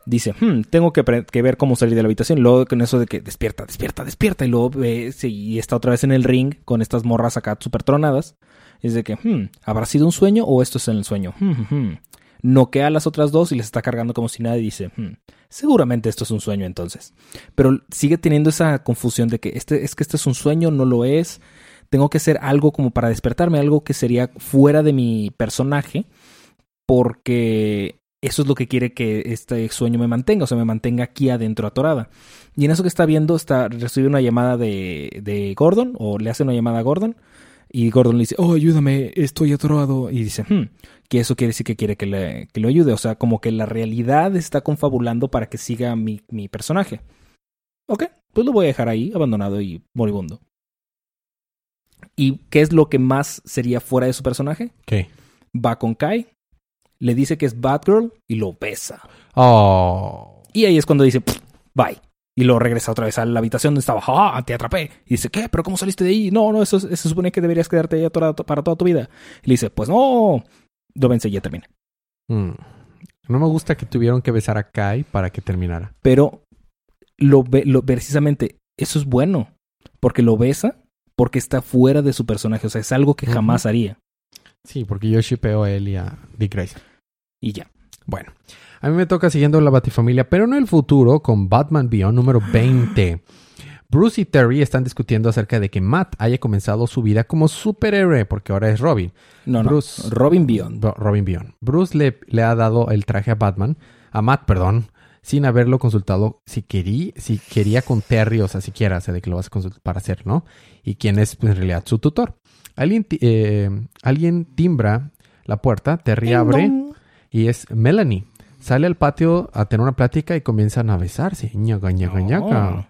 dice, hmm, tengo que, ver cómo salir de la habitación. Luego con eso de que despierta, despierta, despierta. Y luego ve, y está otra vez en el ring con estas morras acá súper tronadas. Es de que, hmm, ¿habrá sido un sueño o esto es en el sueño? Hmm, hmm, hmm. Noquea a las otras dos y les está cargando como si nada y dice, hmm, seguramente esto es un sueño entonces. Pero sigue teniendo esa confusión de que este, es que este es un sueño, no lo es tengo que hacer algo como para despertarme, algo que sería fuera de mi personaje, porque eso es lo que quiere que este sueño me mantenga, o sea, me mantenga aquí adentro atorada. Y en eso que está viendo, está, recibe una llamada de, de Gordon, o le hace una llamada a Gordon, y Gordon le dice, oh, ayúdame, estoy atorado. Y dice, hmm, que eso quiere decir que quiere que, le, que lo ayude, o sea, como que la realidad está confabulando para que siga mi, mi personaje. Ok, pues lo voy a dejar ahí, abandonado y moribundo. ¿Y qué es lo que más sería fuera de su personaje? ¿Qué? Va con Kai, le dice que es Batgirl y lo besa. Oh. Y ahí es cuando dice, "Pff, bye. Y luego regresa otra vez a la habitación donde estaba, ¡ah! Te atrapé. Y dice, ¿qué? ¿Pero cómo saliste de ahí? No, no, eso, eso se supone que deberías quedarte ahí para toda tu vida. Y le dice, pues no. Lo vence y ya termina. Mm. No me gusta que tuvieron que besar a Kai para que terminara. Pero lo, lo precisamente, eso es bueno. Porque lo besa porque está fuera de su personaje. O sea, es algo que jamás haría. Sí, porque yo shipeo a él y a Dick Grayson. Y ya. Bueno, a mí me toca siguiendo la Batifamilia, pero no el futuro, con Batman Beyond número 20. Bruce y Terry están discutiendo acerca de que Matt haya comenzado su vida como superhéroe, porque ahora es Robin. No, no. Bruce- Robin Beyond. Robin Beyond. Bruce le, le ha dado el traje a Batman, a Matt, perdón, sin haberlo consultado si quería, si quería con Terry, o sea, siquiera, o sea, de que lo vas a consultar para hacer, ¿no? Y quién es, pues, en realidad, su tutor. Alguien, eh, alguien timbra la puerta, Terry abre y es Melanie. Sale al patio a tener una plática y comienzan a besarse. Ñaca, ñaca, ñaca. Oh.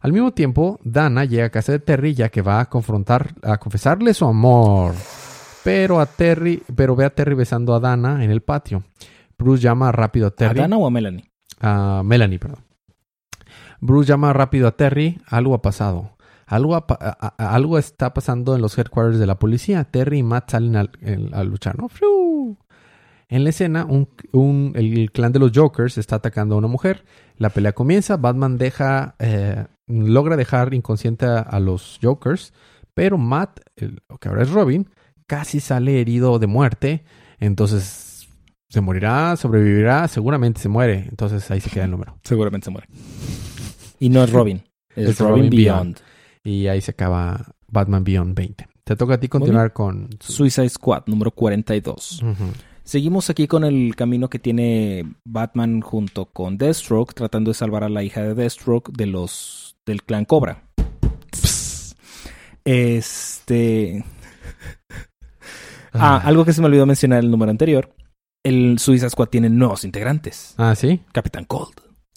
Al mismo tiempo, Dana llega a casa de Terry ya que va a confrontar, a confesarle su amor. Pero a Terry, pero ve a Terry besando a Dana en el patio. Bruce llama rápido a ¿A Terry. Dana o a Melanie? A Melanie, perdón. Bruce llama rápido a Terry. Algo ha pasado. Algo, a- a- algo está pasando en los headquarters de la policía. Terry y Matt salen al- el- a, luchar. En la escena, el clan de los Jokers está atacando a una mujer. La pelea comienza. Batman deja, eh, logra dejar inconsciente a, a los Jokers. Pero Matt, el, que ahora es Robin, casi sale herido de muerte. Entonces, se morirá, sobrevivirá, seguramente se muere. Entonces ahí se queda el número. Seguramente se muere. Y no es Robin. Es, Es Robin, Robin Beyond. Y ahí se acaba Batman Beyond 20. Te toca a ti continuar con... Suicide Squad, número 42. Ujú. Seguimos aquí con el camino que tiene Batman junto con Deathstroke, tratando de salvar a la hija de Deathstroke de los del clan Cobra. Este. Ah, algo que se me olvidó mencionar en el número anterior. El Suicide Squad tiene nuevos integrantes. Ah, ¿sí? Capitán Cold.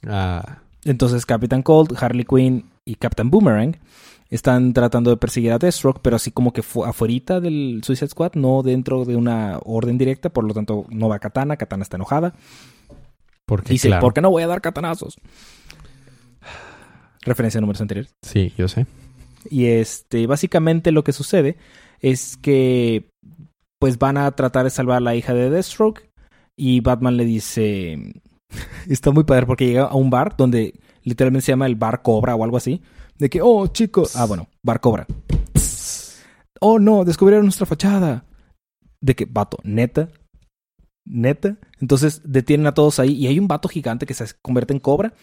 Ah, Entonces, Capitán Cold, Harley Quinn y Captain Boomerang están tratando de perseguir a Deathstroke, pero así como que fu- afuerita del Suicide Squad, no dentro de una orden directa, por lo tanto no va Katana, Katana está enojada. porque Dice, claro. ¿por qué no voy a dar katanazos? Referencia a números anteriores. Sí, yo sé. Y este, básicamente lo que sucede es que pues van a tratar de salvar a la hija de Deathstroke y Batman le dice, está muy padre porque llega a un bar donde literalmente se llama el bar Cobra o algo así, de que, oh chicos, ah bueno, bar Cobra. Oh no, descubrieron nuestra fachada. De que, vato, neta, neta. Entonces detienen a todos ahí y hay un vato gigante que se convierte en cobra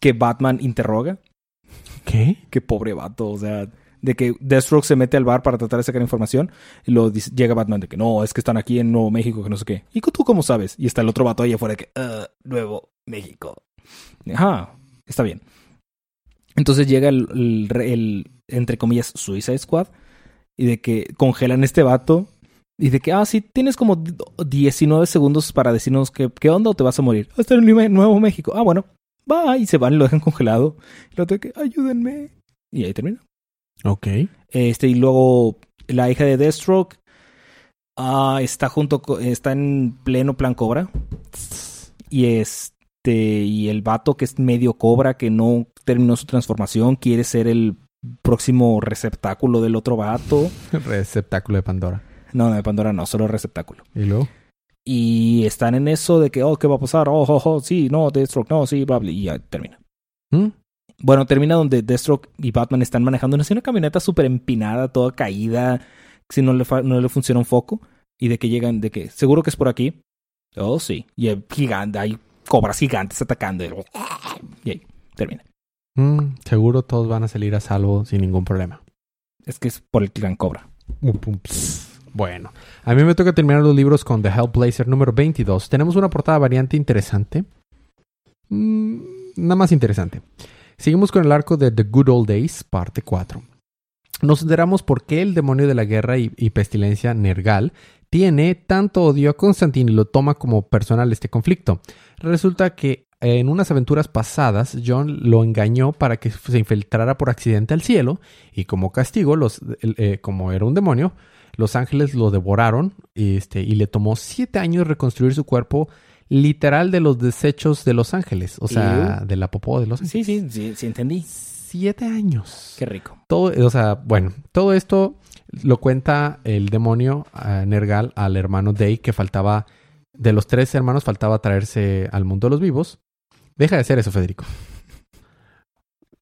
que Batman interroga ¿Qué? qué pobre vato, o sea, de que Deathstroke se mete al bar para tratar de sacar información y dice- llega Batman de que no, es que están aquí en Nuevo México, que no sé qué. ¿Y tú cómo sabes? Y está el otro vato ahí afuera de que, "Ah, Nuevo México. Ajá, está bien. Entonces llega el, el re- el, entre comillas, Suicide Squad y de que congelan este vato y de que, ah, sí, tienes como 19 segundos para decirnos qué, qué onda o te vas a morir. Hasta en Nuevo México. Ah, bueno, va y se van y lo dejan congelado. Y de que, ayúdenme. Y ahí termina. Ok. Este, y luego la hija de Deathstroke ah, está junto está en pleno plan cobra. Y este, y el vato que es medio cobra, que no terminó su transformación, quiere ser el próximo receptáculo del otro vato. Receptáculo de Pandora. No, de Pandora no, solo receptáculo. ¿Y luego? Y están en eso de que, oh, ¿qué va a pasar? Oh, oh, oh, sí, no, Deathstroke, no, sí, bla, bla, y ya termina. ¿Mm? Bueno, termina donde Deathstroke y Batman están manejando una, una camioneta súper empinada, toda caída, si no le, no le funciona un foco, y de que llegan, de que, seguro que es por aquí. Oh, sí. Y hay gigante, hay cobras gigantes atacando. Y, ahí, termina. Mm, seguro todos van a salir a salvo sin ningún problema. Es que es por el clan cobra. Bueno, a mí me toca terminar los libros con The Hellblazer número 22. Tenemos una portada variante interesante. Mm, nada más interesante. Seguimos con el arco de The Good Old Days, parte 4. Nos enteramos por qué el demonio de la guerra y, pestilencia Nergal tiene tanto odio a Constantine y lo toma como personal este conflicto. Resulta que en unas aventuras pasadas, John lo engañó para que se infiltrara por accidente al cielo y como castigo, los, eh, como era un demonio, los ángeles lo devoraron este, y le tomó siete años reconstruir su cuerpo literal de los desechos de los ángeles, o sea, de la popó de los ángeles. Sí, sí, sí, sí, entendí. Siete años. Qué rico. Todo, o sea, bueno, todo esto lo cuenta el demonio eh, Nergal al hermano Day que faltaba, de los tres hermanos faltaba traerse al mundo de los vivos. Deja de hacer eso, Federico.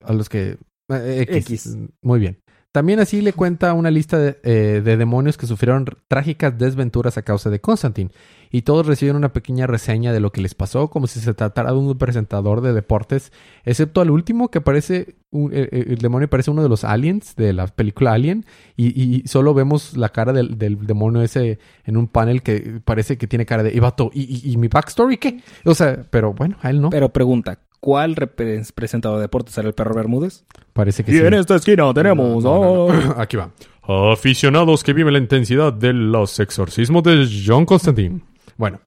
A los que... eh, X. X. Muy bien. También así le cuenta una lista de, eh, de demonios que sufrieron trágicas desventuras a causa de Constantine. Y todos reciben una pequeña reseña de lo que les pasó, como si se tratara de un presentador de deportes, excepto al último que parece, un- eh, eh, el demonio parece uno de los aliens de la película Alien, y, y solo vemos la cara del, demonio ese en un panel que parece que tiene cara de, ¿y, y, y mi backstory qué? O sea, pero bueno, a él no. Pero pregunta, ¿cuál presentador de deportes era el perro Bermúdez? parece que Y sí. en esta esquina tenemos... No, no, no. Aquí va. Aficionados que viven la intensidad de los exorcismos de John Constantine. Bueno,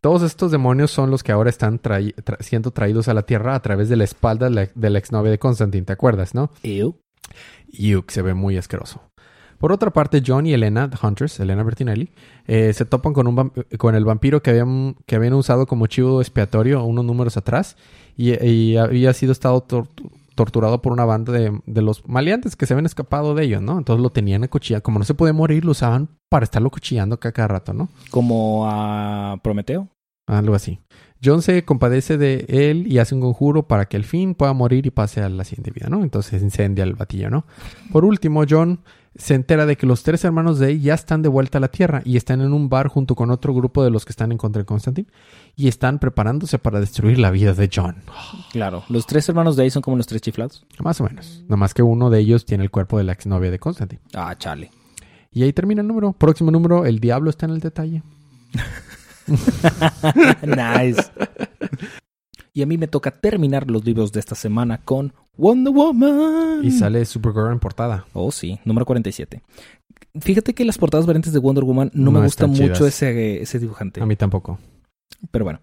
todos estos demonios son los que ahora están trai- tra- siendo traídos a la Tierra a través de la espalda de la, de la exnovia de Constantine, ¿te acuerdas, no? Ew. Yuck, se ve muy asqueroso. Por otra parte, John y Elena the Hunters, Elena Bertinelli, eh, se topan con, un con el vampiro que habían, que habían usado como chivo expiatorio unos números atrás y, y había sido estado tor- torturado por una banda de, de los maleantes que se habían escapado de ellos, ¿no? Entonces lo tenían a cuchillar. Como no se podía morir, lo usaban para estarlo cuchillando cada, cada rato, ¿no? Como a Prometeo. Algo así. John se compadece de él y hace un conjuro para que al fin pueda morir y pase a la siguiente vida, ¿no? Entonces incendia el batillo, ¿no? Por último, John se entera de que los tres hermanos de él ya están de vuelta a la Tierra y están en un bar junto con otro grupo de los que están en contra de Constantine y están preparándose para destruir la vida de John. Claro, los tres hermanos de ahí son como los tres chiflados. Más o menos. Nomás que uno de ellos tiene el cuerpo de la exnovia de Constantine. Ah, chale. Y ahí termina el número. Próximo número, el diablo está en el detalle. nice. Y a mí me toca terminar los libros de esta semana con Wonder Woman. Y sale Supergirl en portada. Oh, sí, número 47. Fíjate que las portadas variantes de Wonder Woman no, No me gusta mucho ese, ese dibujante. A mí tampoco. Pero bueno,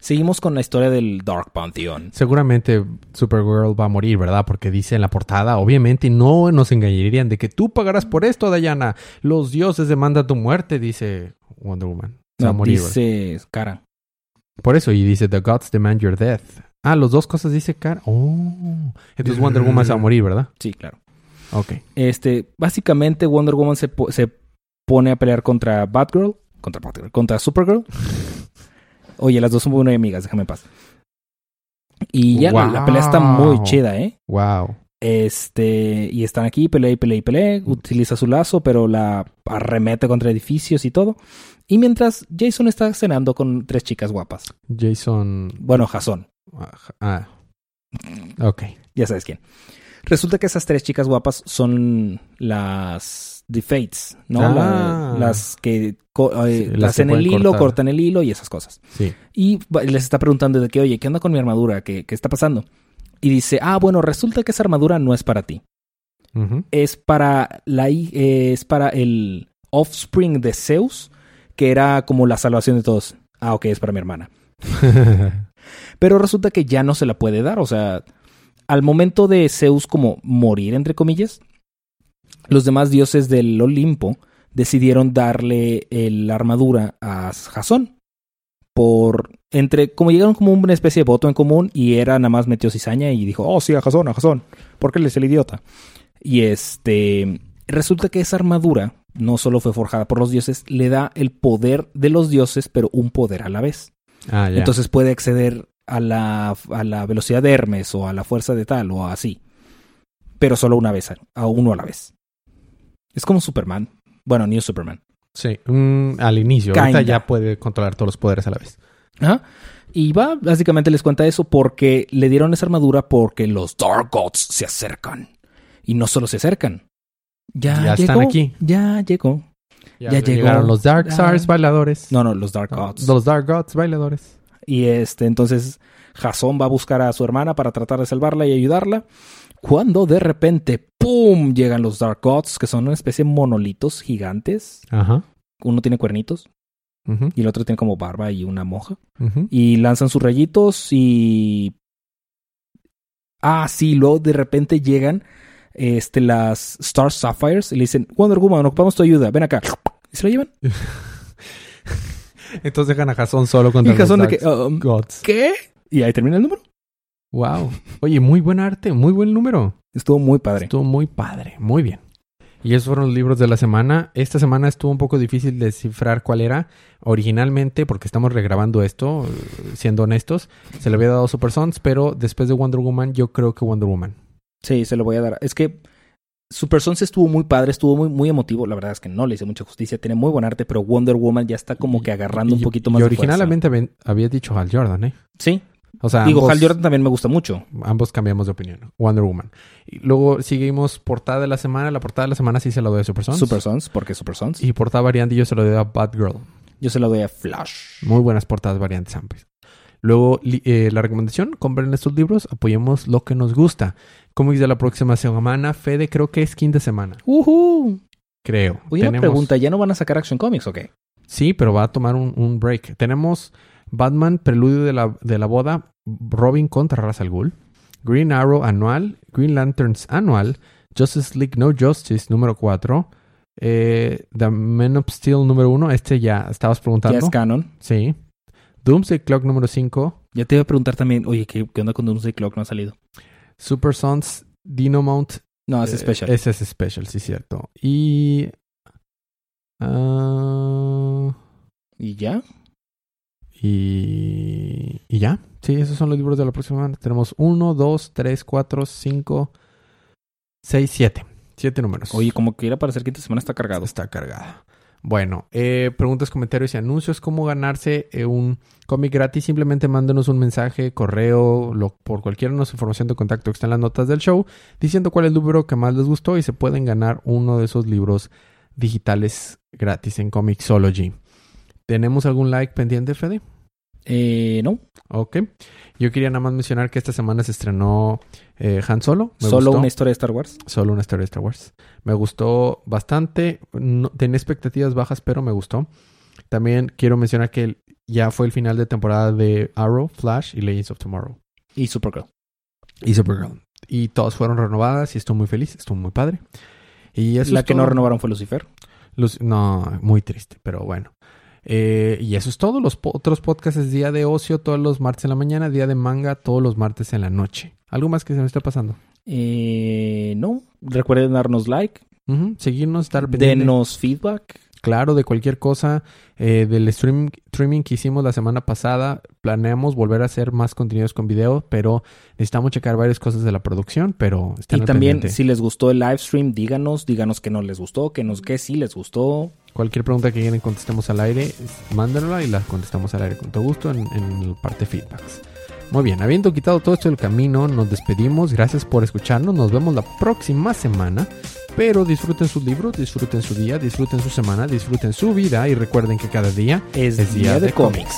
seguimos con la historia del Dark Pantheon. Seguramente Supergirl va a morir, ¿verdad? Porque dice en la portada, obviamente no nos engañarían de que tú pagarás por esto, Diana. Los dioses demandan tu muerte, dice Wonder Woman. Se va a morir. ¿verdad? dice Cara. Por eso, y dice, The gods demand your death. Ah, los dos cosas dice Cara. Oh. Entonces Wonder Woman se va a morir, ¿verdad? Sí, claro. Ok. Este, básicamente Wonder Woman se, po- se pone a pelear contra Batgirl, contra Batgirl, contra Supergirl. Oye, las dos son muy amigas, déjame en paz. Y ya, la- la pelea está muy chida, ¿eh? Wow. Este, y están aquí, pelea y pelea y pelea. Utiliza su lazo, pero la arremete contra edificios y todo. Y mientras Jason está cenando con tres chicas guapas. Jason. Bueno, Jason, Ah. Ok. ya sabes quién. Resulta que esas tres chicas guapas son las The Fates, ¿no? Ah. La- las que co- eh, Sí, las hacen que el hilo, cortar. cortan el hilo y esas cosas. Sí. Y les está preguntando de que, oye, ¿qué onda con mi armadura? ¿Qué, qué está pasando? Y dice, ah, bueno, resulta que esa armadura no es para ti. Es para la eh, es para el offspring de Zeus, que era como la salvación de todos. Ah, ok, es para mi hermana. Pero resulta que ya no se la puede dar, o sea, al momento de Zeus como morir entre comillas, los demás dioses del Olimpo decidieron darle la armadura a Jasón. Por entre como llegaron como una especie de voto en común y era nada más metió cizaña y dijo, "Oh, sí, a Jasón, a Jasón, porque él es el idiota." Y este resulta que esa armadura no solo fue forjada por los dioses, le da el poder de los dioses, pero un poder a la vez. ah, ya. Entonces puede acceder a la, a la velocidad de Hermes o a la fuerza de tal o así. Pero solo una vez, a uno a la vez. Es como Superman. Bueno, New Superman. Sí, al inicio. Ahorita Kinda. ya puede controlar todos los poderes a la vez. Ajá. Y va, básicamente les cuenta eso porque le dieron esa armadura porque los Dark Gods se acercan. Y no solo se acercan. Ya, Ya están llegó, aquí. Ya llegó. Ya llegó. llegaron los Dark Ya. Stars bailadores. No, no, los Dark Gods. Los Dark Gods bailadores. Y este, entonces Jason va a buscar a su hermana para tratar de salvarla y ayudarla. Cuando de repente, ¡pum! llegan los Dark Gods, que son una especie de monolitos gigantes. Ajá. Uno tiene cuernitos Y el otro tiene como barba y una moja. Y lanzan sus rayitos y. Ah, sí, luego de repente llegan este, las Star Sapphires y le dicen: Wonder Woman, ocupamos tu ayuda, ven acá. Y se lo llevan. Entonces dejan a Jason solo contra Y Jason de los que, um, Gods. ¿Qué? Y ahí termina el número. Wow. Oye, muy buen arte, muy buen número. Estuvo muy padre. Estuvo muy padre, muy bien. Y esos fueron los libros de la semana. Esta semana estuvo un poco difícil descifrar cuál era. Originalmente, porque estamos regrabando esto, eh, siendo honestos, se le había dado Super Sons, pero después de Wonder Woman, yo creo que Wonder Woman. Sí, se lo voy a dar. Es que Super Sons estuvo muy padre, estuvo muy, muy emotivo. La verdad es que no le hice mucha justicia. Tiene muy buen arte, pero Wonder Woman ya está como que agarrando un Y- poquito y más de originalmente habías dicho Hal Jordan, ¿eh? Sí. O sea, Digo, ambos, Hal Jordan también me gusta mucho. ambos cambiamos de opinión. Wonder Woman. Y luego seguimos portada de la semana. La portada de la semana sí se la doy a Super Sons. Super Sons, porque Super Sons. Y portada variante yo se lo doy a Batgirl. Yo se lo doy a Flash. Muy buenas portadas variantes amplias. Luego, eh, la recomendación, compren estos libros, apoyemos lo que nos gusta. Cómics de la próxima semana, Fede, creo que es quinta semana. ¡Uhú! Creo. Oye, una pregunta, ¿ya no van a sacar Action Comics o qué? Sí, pero va a tomar un, un break. Tenemos Batman, Preludio de la, de la Boda, Robin contra Ra's al Ghul, Green Arrow anual, Green Lanterns anual, Justice League No Justice número 4, eh, The Man of Steel número 1, este ya estabas preguntando. Ya es canon. Sí. Doomsday Clock número 5, Ya te iba a preguntar también, oye, ¿qué, qué onda con Doomsday Clock? No ha salido. Super Sons, Dino Mount. No, es eh, especial. Ese es special, sí, cierto. Y. ah, ¿Y ya? Y, y ya. Sí, esos son los libros de la próxima semana. Tenemos uno, dos, tres, cuatro, cinco, seis, siete. Siete números. Oye, como que ir a parecer que esta semana está cargado. Está cargada. Bueno, eh, preguntas, comentarios y anuncios. ¿Cómo ganarse eh, un cómic gratis? Simplemente mándenos un mensaje, correo, lo, por cualquier nuestra información de contacto que está en las notas del show, diciendo cuál es el libro que más les gustó y se pueden ganar uno de esos libros digitales gratis en Comixology. ¿Tenemos algún like pendiente, Fede? Eh, no. Ok. Yo quería nada más mencionar que esta semana se estrenó eh, Han Solo. Me Solo gustó. una historia de Star Wars. Solo una historia de Star Wars. Me gustó bastante. No, tenía expectativas bajas, pero me gustó. También quiero mencionar que ya fue el final de temporada de Arrow, Flash y Legends of Tomorrow. Y Supergirl. Y Supergirl. Y todas fueron renovadas y estoy muy feliz. Estuvo muy padre. Y eso La es que no renovaron fue Lucifer. No, muy triste, pero bueno. Eh, y eso es todo. Los po- otros podcasts es día de ocio todos los martes en la mañana, día de manga todos los martes en la noche. ¿Algo más que se me esté pasando? Eh, no. Recuerden darnos like. Seguirnos, estar pendiente. Denos feedback. Claro, de cualquier cosa. eh, del stream- streaming que hicimos la semana pasada, planeamos volver a hacer más contenidos con video, pero necesitamos checar varias cosas de la producción, pero están Y al también, pendiente. si les gustó el live stream, díganos, díganos que no les gustó, que nos que sí les gustó. Cualquier pregunta que quieran contestemos al aire, mándenla y la contestamos al aire con todo gusto en, en la parte feedbacks. Muy bien, habiendo quitado todo esto del camino, nos despedimos. Gracias por escucharnos. Nos vemos la próxima semana. Pero disfruten sus libros, disfruten su día, disfruten su semana, disfruten su vida y recuerden que cada día Es, Es día, día de, de cómics.